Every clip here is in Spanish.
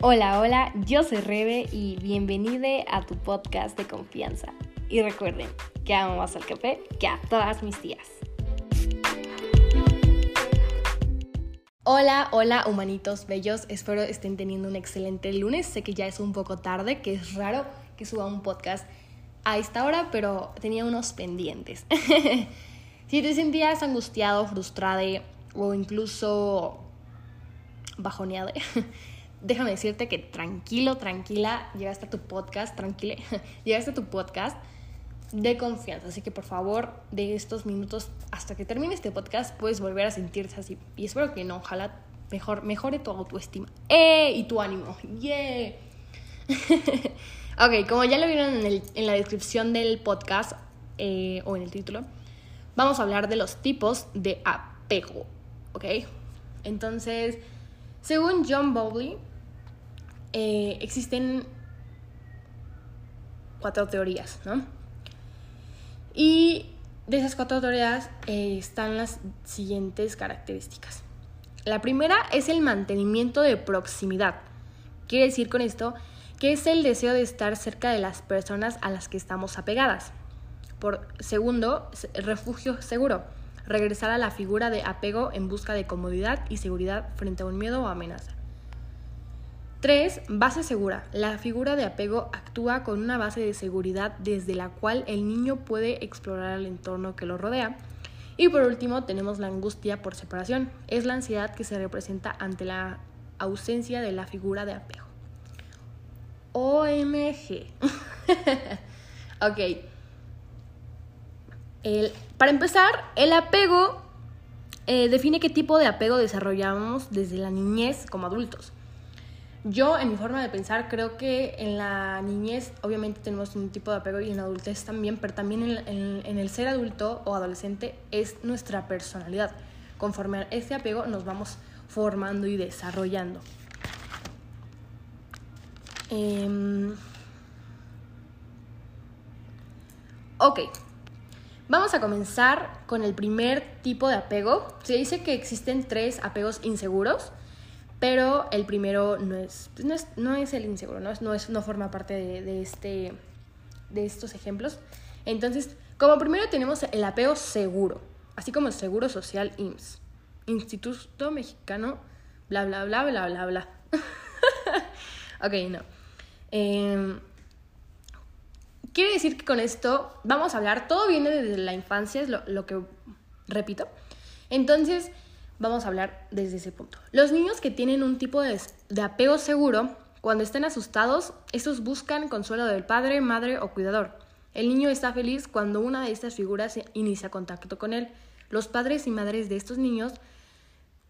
Hola, hola, yo soy Rebe y bienvenida a tu podcast de confianza. Y recuerden que amo más al café que a todas mis tías. Hola, hola, humanitos bellos. Espero estén teniendo un excelente lunes. Sé que ya es un poco tarde, que es raro que suba un podcast a esta hora, pero tenía unos pendientes. si te sentías angustiado, frustrado o incluso bajoneado, déjame decirte que tranquilo, tranquila, llegaste a tu podcast, tranquila, llegaste a tu podcast de confianza. Así que por favor, de estos minutos hasta que termine este podcast, puedes volver a sentirse así. Y espero que no, ojalá mejor, mejore tu autoestima. ¡Eh! Y tu ánimo. ¡Yeah! ok, como ya lo vieron en, en la descripción del podcast eh, o en el título, vamos a hablar de los tipos de apego. ¿Ok? Entonces, según John Bowley, eh, existen cuatro teorías, ¿no? Y de esas cuatro teorías eh, están las siguientes características. La primera es el mantenimiento de proximidad. Quiere decir con esto que es el deseo de estar cerca de las personas a las que estamos apegadas. Por segundo, refugio seguro. Regresar a la figura de apego en busca de comodidad y seguridad frente a un miedo o amenaza. 3. Base segura. La figura de apego actúa con una base de seguridad desde la cual el niño puede explorar el entorno que lo rodea. Y por último tenemos la angustia por separación. Es la ansiedad que se representa ante la ausencia de la figura de apego. OMG. ok. para empezar, el apego eh, define qué tipo de apego desarrollamos desde la niñez como adultos. Yo, en mi forma de pensar, creo que en la niñez obviamente tenemos un tipo de apego y en la adultez también, pero también en, el ser adulto o adolescente es nuestra personalidad. Conforme a este apego nos vamos formando y desarrollando. Em, ok, vamos a comenzar con el primer tipo de apego. Se dice que existen tres apegos inseguros pero el primero no es, pues no es, no es el inseguro, no, no, es, no forma parte de, de, este, de estos ejemplos. Entonces, como primero tenemos el apego seguro, así como el Seguro Social IMSS, Instituto Mexicano, bla, bla, bla, bla, bla, bla. ok, no. Eh, quiere decir que con esto vamos a hablar, todo viene desde la infancia, es lo, lo que repito. Entonces, vamos a hablar desde ese punto. Los niños que tienen un tipo de, apego seguro, cuando estén asustados, estos buscan consuelo del padre, madre o cuidador. El niño está feliz cuando una de estas figuras inicia contacto con él. Los padres y madres de estos niños,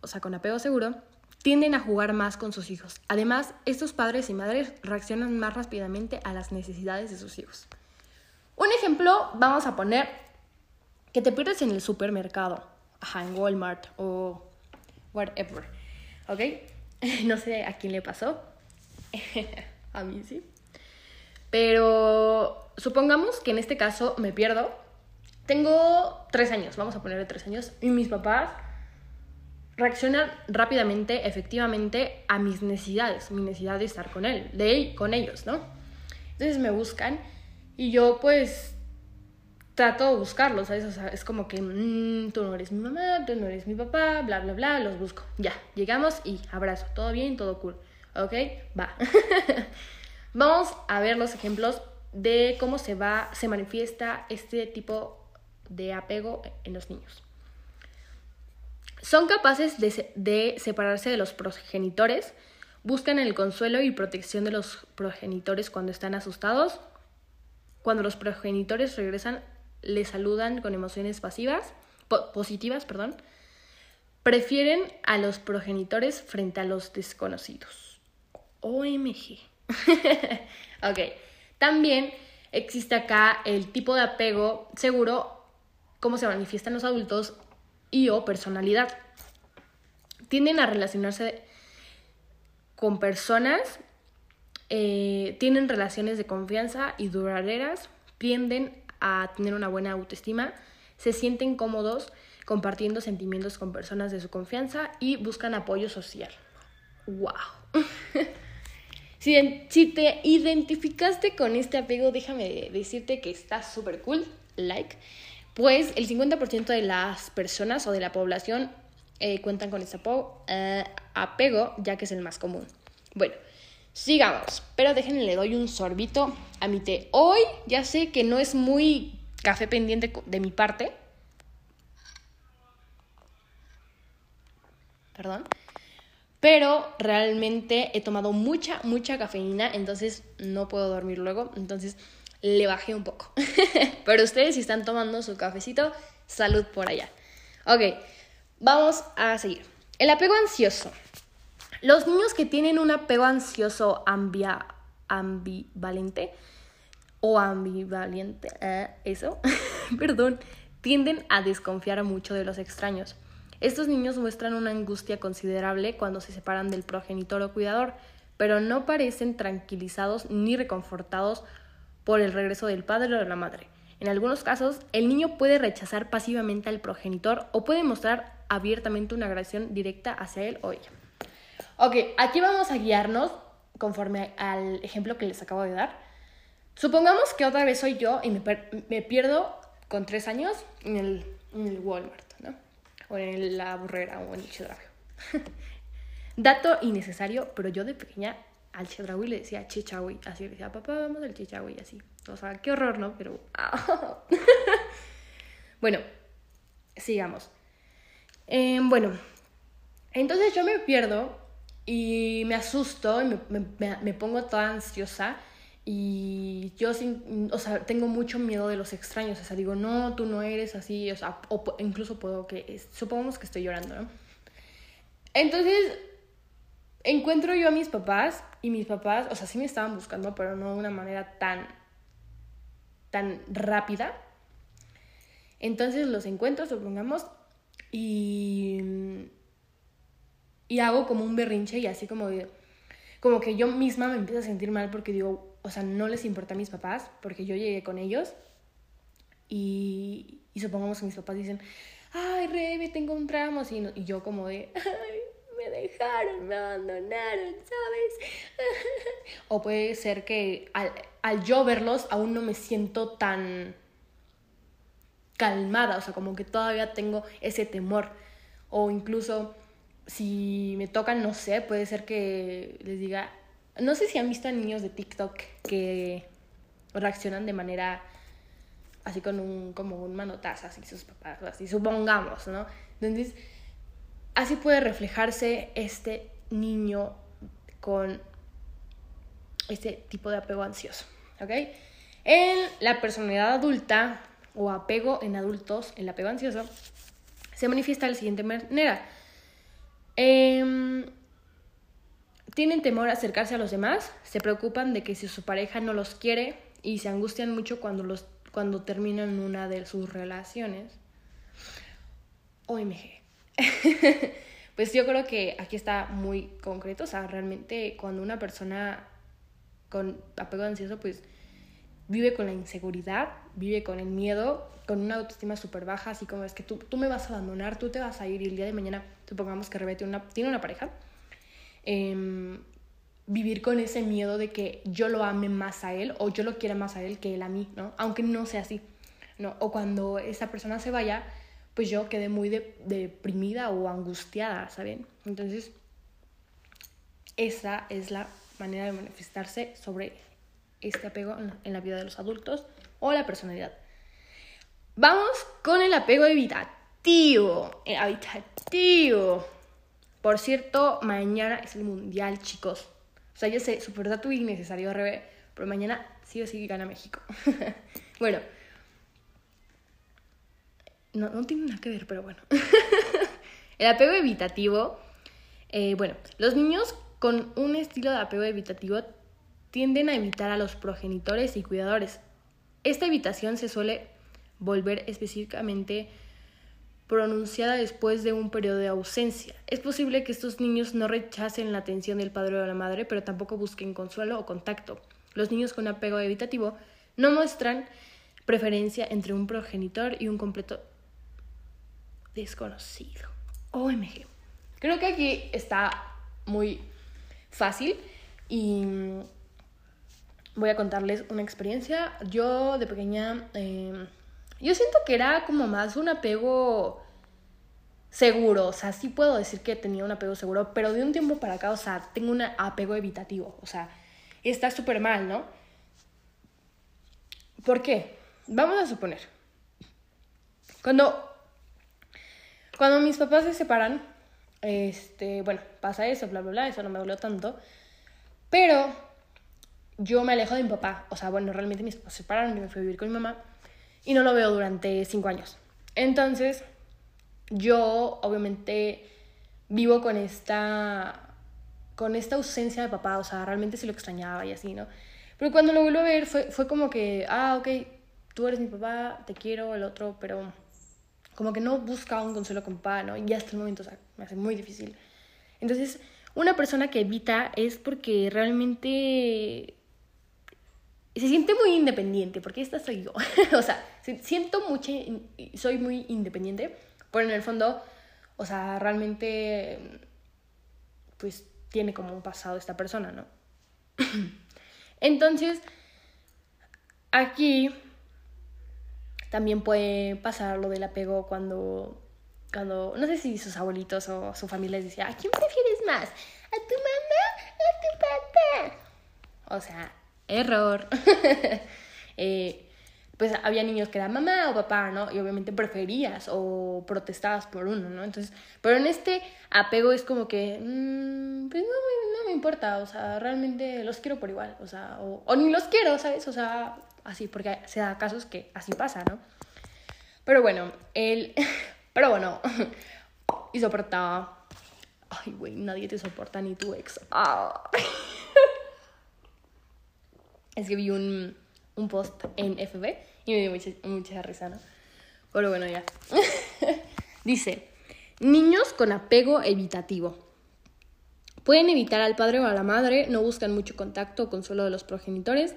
o sea, con apego seguro, tienden a jugar más con sus hijos. Además, estos padres y madres reaccionan más rápidamente a las necesidades de sus hijos. Un ejemplo, vamos a poner que te pierdes en el supermercado ajá, en Walmart o whatever. ¿Ok? No sé a quién le pasó. a mí sí. Pero supongamos que en este caso me pierdo. Tengo tres años, vamos a ponerle tres años, y mis papás reaccionan rápidamente, efectivamente, a mis necesidades, mi necesidad de estar con él, de él, con ellos, ¿no? Entonces me buscan y yo pues trato de buscarlos, es como que mm, tú no eres mi mamá, tú no eres mi papá, bla, bla, bla, los busco. Ya, llegamos y abrazo, todo bien, todo cool. ¿Ok? Va. Vamos a ver los ejemplos de cómo se va, se manifiesta este tipo de apego en los niños. Son capaces de, de separarse de los progenitores, buscan el consuelo y protección de los progenitores cuando están asustados. Cuando los progenitores regresan le saludan con emociones pasivas, positivas, perdón, prefieren a los progenitores frente a los desconocidos. OMG. ok. También existe acá el tipo de apego seguro, cómo se manifiestan los adultos y o personalidad. Tienden a relacionarse con personas, eh, tienen relaciones de confianza y duraderas, tienden a tener una buena autoestima, se sienten cómodos compartiendo sentimientos con personas de su confianza y buscan apoyo social. ¡Wow! Si, te identificaste con este apego, déjame decirte que está súper cool, like, pues el 50% de las personas o de la población eh, cuentan con este eh, apego, ya que es el más común. Bueno, sigamos, pero déjenme le doy un sorbito a mi té. Hoy ya sé que no es muy café pendiente de mi parte. Perdón. Pero realmente he tomado mucha, mucha cafeína, entonces no puedo dormir luego. Entonces le bajé un poco. Pero ustedes si están tomando su cafecito, salud por allá. Ok, vamos a seguir. El apego ansioso. Los niños que tienen un apego ansioso ambivalente o ambivalente, eh, eso, perdón, tienden a desconfiar mucho de los extraños. Estos niños muestran una angustia considerable cuando se separan del progenitor o cuidador, pero no parecen tranquilizados ni reconfortados por el regreso del padre o de la madre. En algunos casos, el niño puede rechazar pasivamente al progenitor o puede mostrar abiertamente una agresión directa hacia él o ella. Ok, aquí vamos a guiarnos conforme al ejemplo que les acabo de dar. Supongamos que otra vez soy yo y me, pierdo con tres años en el, en el Walmart o en la burrera o en el chedraui. Dato innecesario, pero yo de pequeña al chedraui le decía chichawi, así le decía, papá, vamos al chichawi, así. O sea, qué horror, ¿no? Pero... bueno, sigamos. Em, bueno, entonces yo me pierdo y me asusto y me pongo toda ansiosa y yo, sin, o sea, tengo mucho miedo de los extraños. O sea, digo, no, tú no eres así. O sea, o incluso puedo que, supongamos que estoy llorando, ¿no? Entonces, encuentro yo a mis papás y mis papás, o sea, sí me estaban buscando, pero no de una manera tan, tan rápida. Entonces los encuentro, supongamos, y, y hago como un berrinche y así como, como que yo misma me empiezo a sentir mal porque digo, o sea, no les importa a mis papás, porque yo llegué con ellos y, y supongamos que mis papás dicen, ay, tengo un tramo, y, y yo como de, ay, me dejaron, me abandonaron, ¿sabes? o puede ser que al, al yo verlos aún no me siento tan calmada, o sea, como que todavía tengo ese temor. O incluso si me tocan, no sé, puede ser que les diga, no sé si han visto a niños de TikTok que reaccionan de manera así con un como un manotazo así sus papás así supongamos no entonces así puede reflejarse este niño con este tipo de apego ansioso ¿ok? en la personalidad adulta o apego en adultos el apego ansioso se manifiesta de la siguiente manera eh, tienen temor a acercarse a los demás, se preocupan de que si su pareja no los quiere y se angustian mucho cuando, los, cuando terminan una de sus relaciones. OMG. pues yo creo que aquí está muy concreto, o sea, realmente cuando una persona con apego ansioso, pues vive con la inseguridad, vive con el miedo, con una autoestima súper baja, así como es que tú, tú me vas a abandonar, tú te vas a ir y el día de mañana, supongamos que Rebe una, tiene una pareja Em, vivir con ese miedo de que yo lo ame más a él o yo lo quiera más a él que él a mí, ¿no? Aunque no sea así, ¿no? O cuando esa persona se vaya, pues yo quedé muy deprimida o angustiada, ¿saben? Entonces, esa es la manera de manifestarse sobre este apego en la vida de los adultos o la personalidad. Vamos con el apego evitativo. El evitativo. Por cierto, mañana es el mundial, chicos. O sea, yo sé, súper dato innecesario, Rebe, pero mañana sí o sí gana México. bueno. No, no tiene nada que ver, pero bueno. el apego evitativo. Eh, bueno, los niños con un estilo de apego evitativo tienden a evitar a los progenitores y cuidadores. Esta evitación se suele volver específicamente pronunciada después de un periodo de ausencia. Es posible que estos niños no rechacen la atención del padre o de la madre, pero tampoco busquen consuelo o contacto. Los niños con apego evitativo no muestran preferencia entre un progenitor y un completo desconocido. OMG. Creo que aquí está muy fácil Y voy a contarles una experiencia. Yo de pequeña, em, yo siento que era como más un apego seguro, o sea, sí puedo decir que tenía un apego seguro, pero de un tiempo para acá, o sea, tengo un apego evitativo, o sea, está súper mal, ¿no? ¿Por qué? Vamos a suponer, cuando, cuando mis papás se separan, este, bueno, pasa eso, bla, bla, bla, eso no me dolió tanto, pero yo me alejo de mi papá, o sea, bueno, realmente mis papás se separaron, y me fui a vivir con mi mamá, y no lo veo durante cinco años. Entonces, yo obviamente vivo con esta con esta ausencia de papá, o sea, realmente sí lo extrañaba y así, ¿no? Pero cuando lo vuelvo a ver fue, fue como que, ah, ok, tú eres mi papá, te quiero, el otro, pero como que no busca un consuelo con papá, ¿no? Y hasta el momento, o sea, me hace muy difícil. Entonces, una persona que evita es porque realmente se siente muy independiente, porque esta soy yo. o sea, siento mucho, soy muy independiente, pero en el fondo, o sea, realmente, pues tiene como un pasado esta persona, ¿no? Entonces, aquí también puede pasar lo del apego cuando, cuando, no sé si sus abuelitos o su familia les decía, ¿a quién prefieres más? ¿A tu mamá o a tu papá? O sea, error. eh, pues había niños que eran mamá o papá, ¿no? Y obviamente preferías o protestabas por uno, ¿no? Entonces, pero en este apego es como que, mmm, pues no, no, me importa, o sea, realmente los quiero por igual, o sea, o, o, ni los quiero, ¿sabes? O sea, así, porque se da casos que así pasa, ¿no? Pero bueno, él, pero bueno, y soportaba, ay, güey, nadie te soporta ni tu ex. Ah. Es que vi un un post en FB y me dio mucha, mucha risa, ¿no? Pero bueno, ya. Dice, niños con apego evitativo. Pueden evitar al padre o a la madre, no buscan mucho contacto o consuelo de los progenitores,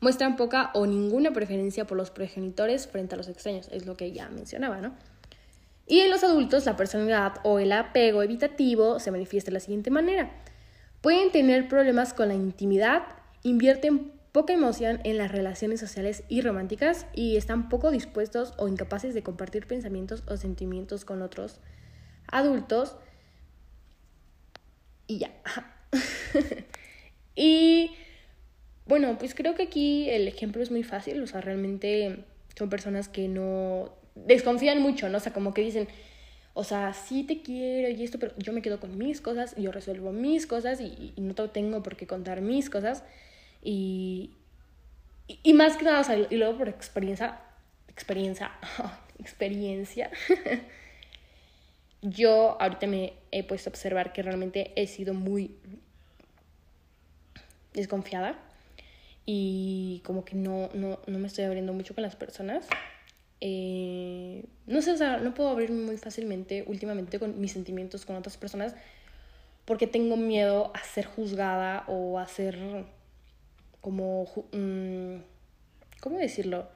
muestran poca o ninguna preferencia por los progenitores frente a los extraños, es lo que ya mencionaba, ¿no? Y en los adultos, la personalidad o el apego evitativo se manifiesta de la siguiente manera. Pueden tener problemas con la intimidad, invierten poca emoción en las relaciones sociales y románticas y están poco dispuestos o incapaces de compartir pensamientos o sentimientos con otros adultos. Y ya. y bueno, pues creo que aquí el ejemplo es muy fácil, o sea, realmente son personas que no desconfían mucho, ¿no? O sea, como que dicen, o sea, sí te quiero y esto, pero yo me quedo con mis cosas, yo resuelvo mis cosas y, y no tengo por qué contar mis cosas. Y, y, más que nada, o sea, y luego por experiencia, experiencia, experiencia, yo ahorita me he puesto a observar que realmente he sido muy desconfiada y como que no, no, no me estoy abriendo mucho con las personas. Eh, no sé, o sea, no puedo abrirme muy fácilmente últimamente con mis sentimientos con otras personas porque tengo miedo a ser juzgada o a ser como, mm, ¿cómo decirlo?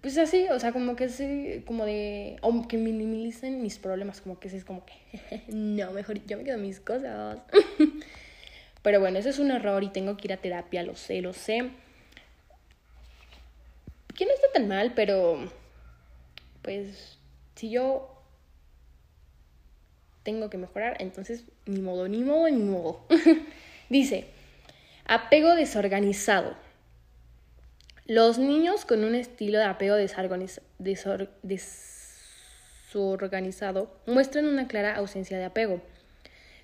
Pues así, o sea, como que sí, como de, o que minimicen mis problemas, como que es como que, no, mejor yo me quedo mis cosas. Pero bueno, ese es un error y tengo que ir a terapia, lo sé, lo sé. Que no está tan mal, pero pues si yo tengo que mejorar, entonces ni modo, ni modo, ni modo. Dice, Apego desorganizado. Los niños con un estilo de apego desorganizado muestran una clara ausencia de apego.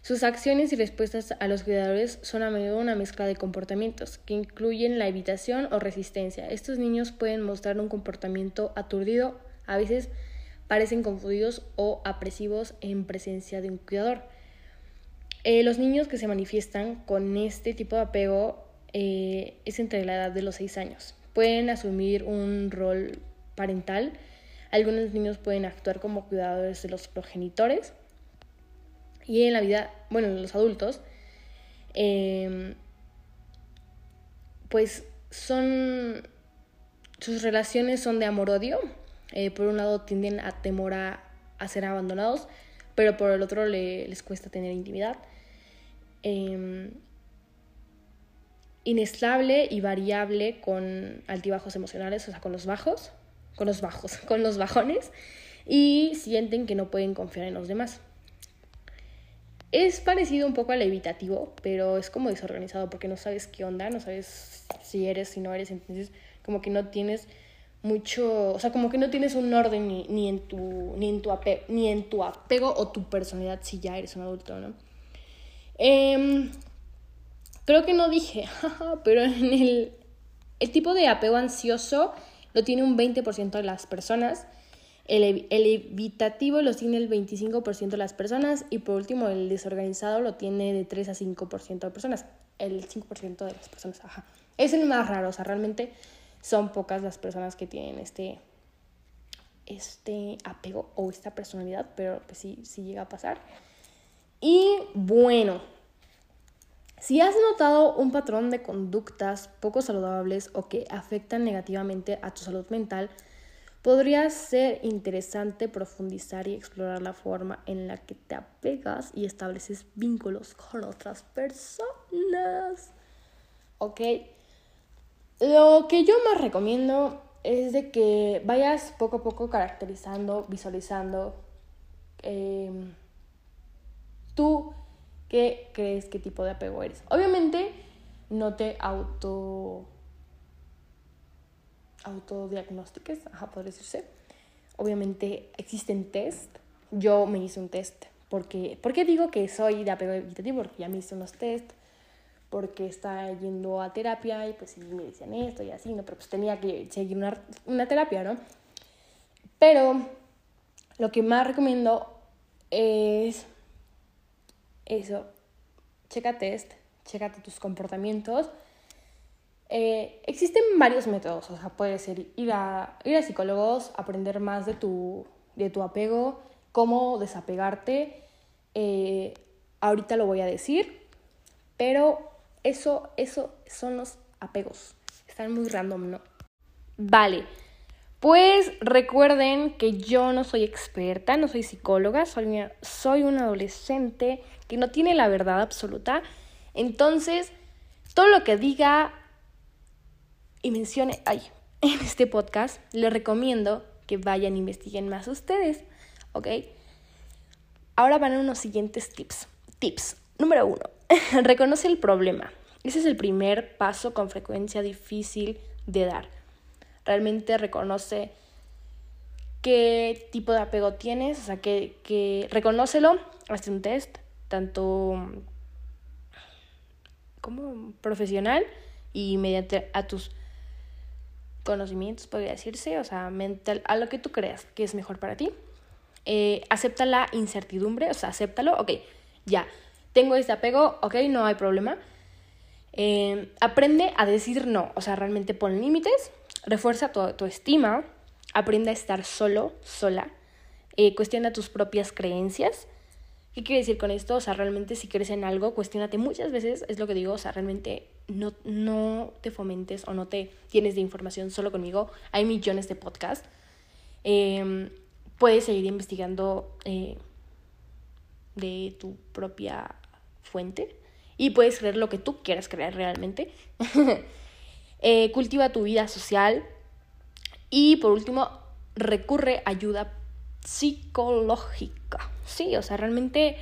Sus acciones y respuestas a los cuidadores son a menudo una mezcla de comportamientos que incluyen la evitación o resistencia. Estos niños pueden mostrar un comportamiento aturdido, a veces parecen confundidos o apresivos en presencia de un cuidador. Eh, los niños que se manifiestan con este tipo de apego eh, es entre la edad de los 6 años. Pueden asumir un rol parental. Algunos niños pueden actuar como cuidadores de los progenitores. Y en la vida, bueno, en los adultos, em, pues son, sus relaciones son de amor-odio. Eh, por un lado tienden a temor a, a ser abandonados, pero por el otro les cuesta tener intimidad. Em, inestable y variable con altibajos emocionales, o sea, con los bajos, con los bajos, con los bajones, y sienten que no pueden confiar en los demás. Es parecido un poco al evitativo, pero es como desorganizado porque no sabes qué onda, no sabes si eres, si no eres, entonces como que no tienes mucho, o sea, como que no tienes un orden ni, en, tu, ni, en tu apego, ni en tu apego o tu personalidad si ya eres un adulto, ¿no? Em, creo que no dije, pero en el, el tipo de apego ansioso lo tiene un 20% de las personas el, evitativo lo tiene el 25% de las personas y por último el desorganizado lo tiene de 3 a 5% de personas. El 5% de las personas, ajá. Es el más raro, o sea, realmente son pocas las personas que tienen este, este apego o esta personalidad, pero pues sí, sí llega a pasar. Y bueno, si has notado un patrón de conductas poco saludables o que afectan negativamente a tu salud mental, Podría ser interesante profundizar y explorar la forma en la que te apegas y estableces vínculos con otras personas. ¿Ok? Lo que yo más recomiendo es de que vayas poco a poco caracterizando, visualizando em, tú qué crees qué tipo de apego eres. Obviamente no te auto autodiagnósticos, ajá, podría decirse. Obviamente existen test. Yo me hice un test. Porque, ¿Por qué digo que soy de apego evitativo? Porque ya me hice unos test, porque estaba yendo a terapia y pues sí me decían esto y así, ¿no? Pero pues tenía que seguir una, una terapia, ¿no? Pero lo que más recomiendo es eso, checa test, chécate tus comportamientos eh, existen varios métodos, o sea, puede ser ir a, ir a psicólogos, aprender más de tu, de tu apego, cómo desapegarte. Eh, ahorita lo voy a decir, pero eso, eso son los apegos. Están muy random, ¿no? Vale, pues recuerden que yo no soy experta, no soy psicóloga, soy soy un adolescente que no tiene la verdad absoluta. Entonces, todo lo que diga y mencione ay, en este podcast, les recomiendo que vayan e investiguen más ustedes, ¿ok? Ahora van a unos siguientes tips. Tips. Número uno, reconoce el problema. Ese es el primer paso con frecuencia difícil de dar. Realmente reconoce qué tipo de apego tienes, o sea, que, que reconócelo, hazte un test, tanto como profesional y mediante a tus conocimientos, podría decirse, o sea, mental, a lo que tú creas que es mejor para ti. Eh, acepta la incertidumbre, o sea, acéptalo, ok, ya, tengo este apego, ok, no hay problema. Eh, aprende a decir no, o sea, realmente pon límites, refuerza tu, estima, aprende a estar solo, sola, eh, cuestiona tus propias creencias. ¿Qué quiere decir con esto? O sea, realmente si crees en algo, cuestionate muchas veces, es lo que digo, o sea, realmente no, no te fomentes o no te tienes de información solo conmigo. Hay millones de podcasts. Em, puedes seguir investigando eh, de tu propia fuente y puedes creer lo que tú quieras creer realmente. Eh, cultiva tu vida social y por último, recurre a ayuda psicológica. Sí, o sea, realmente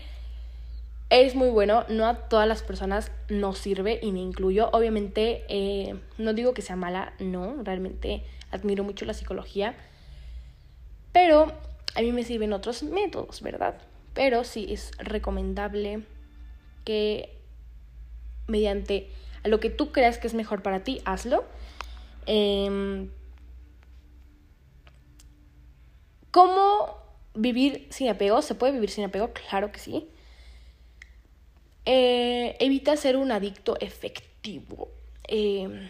es muy bueno, no a todas las personas nos sirve y me incluyo. Obviamente, eh, no digo que sea mala, no, realmente admiro mucho la psicología, pero a mí me sirven otros métodos, ¿verdad? Pero sí es recomendable que mediante lo que tú creas que es mejor para ti, hazlo. Em, ¿Cómo vivir sin apego? ¿Se puede vivir sin apego? Claro que sí. Eh, evita ser un adicto efectivo. Em,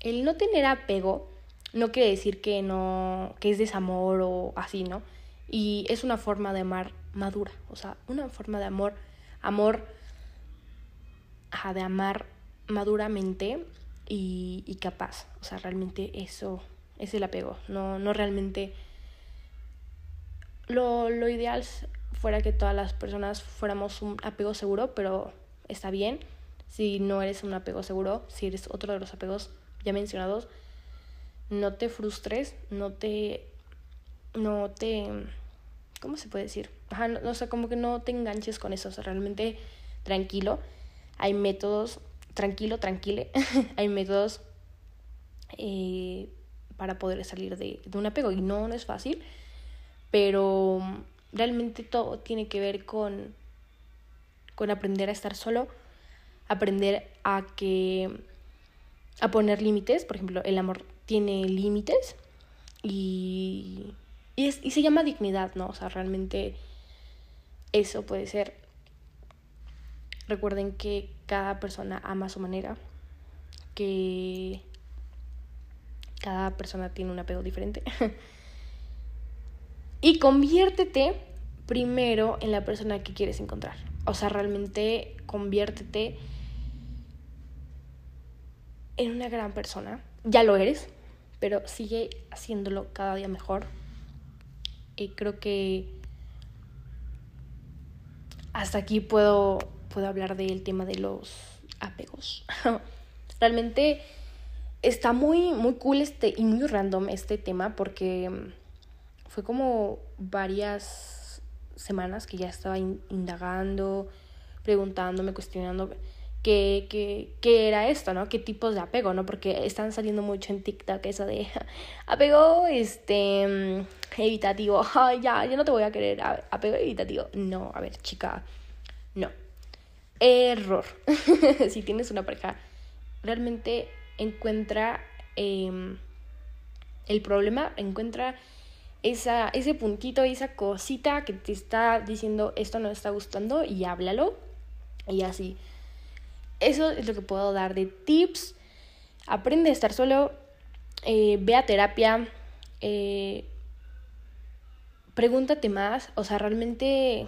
el no tener apego no quiere decir que no, que es desamor o así, ¿no? Y es una forma de amar madura, o sea, una forma de amor, amor, de amar maduramente y, y, capaz. O sea, realmente eso es el apego, no, no realmente. Lo, lo ideal fuera que todas las personas fuéramos un apego seguro, pero está bien. Si no eres un apego seguro, si eres otro de los apegos ya mencionados, no te frustres, no te. No te. ¿Cómo se puede decir? Ajá, no, o sea, como que no te enganches con eso. O sea, realmente tranquilo. Hay métodos. Tranquilo, tranquile. Hay métodos eh, para poder salir de, un apego. Y no, es fácil. Pero realmente todo tiene que ver con, con aprender a estar solo, aprender a que a poner límites, por ejemplo, el amor tiene límites y, y, y se llama dignidad, ¿no? O sea, realmente eso puede ser. Recuerden que cada persona ama a su manera, que cada persona tiene un apego diferente. y conviértete primero en la persona que quieres encontrar. O sea, realmente conviértete en una gran persona. Ya lo eres, pero sigue haciéndolo cada día mejor. Y creo que hasta aquí puedo, puedo hablar del tema de los apegos. Realmente está muy, muy cool este y muy random este tema porque fue como varias semanas que ya estaba indagando, preguntándome, cuestionando qué, qué, qué era esto, ¿no? ¿Qué tipos de apego, ¿no? Porque están saliendo mucho en TikTok eso de apego este mm, evitativo. Ay, ya, yo no te voy a querer. Apego evitativo. No, a ver, chica. No. Error. si tienes una pareja, realmente encuentra em, el problema, encuentra esa, ese puntito, esa cosita que te está diciendo esto no está gustando y háblalo. Y así eso es lo que puedo dar de tips. Aprende a estar solo, eh, ve a terapia, eh, pregúntate más, o sea, realmente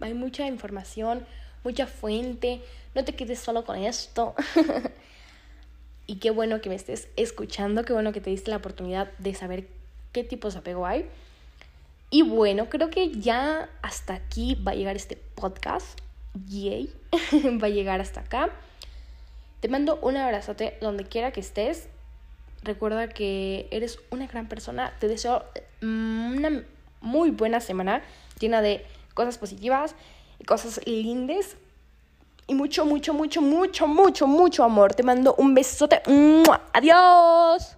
hay mucha información, mucha fuente, no te quedes solo con esto. y qué bueno que me estés escuchando, qué bueno que te diste la oportunidad de saber qué tipos de apego hay. Y bueno, creo que ya hasta aquí va a llegar este podcast yay, va a llegar hasta acá. Te mando un abrazote donde quiera que estés. Recuerda que eres una gran persona. Te deseo una muy buena semana llena de cosas positivas y cosas lindas. Y mucho, mucho, mucho, mucho, mucho, mucho amor. Te mando un besote. Adiós.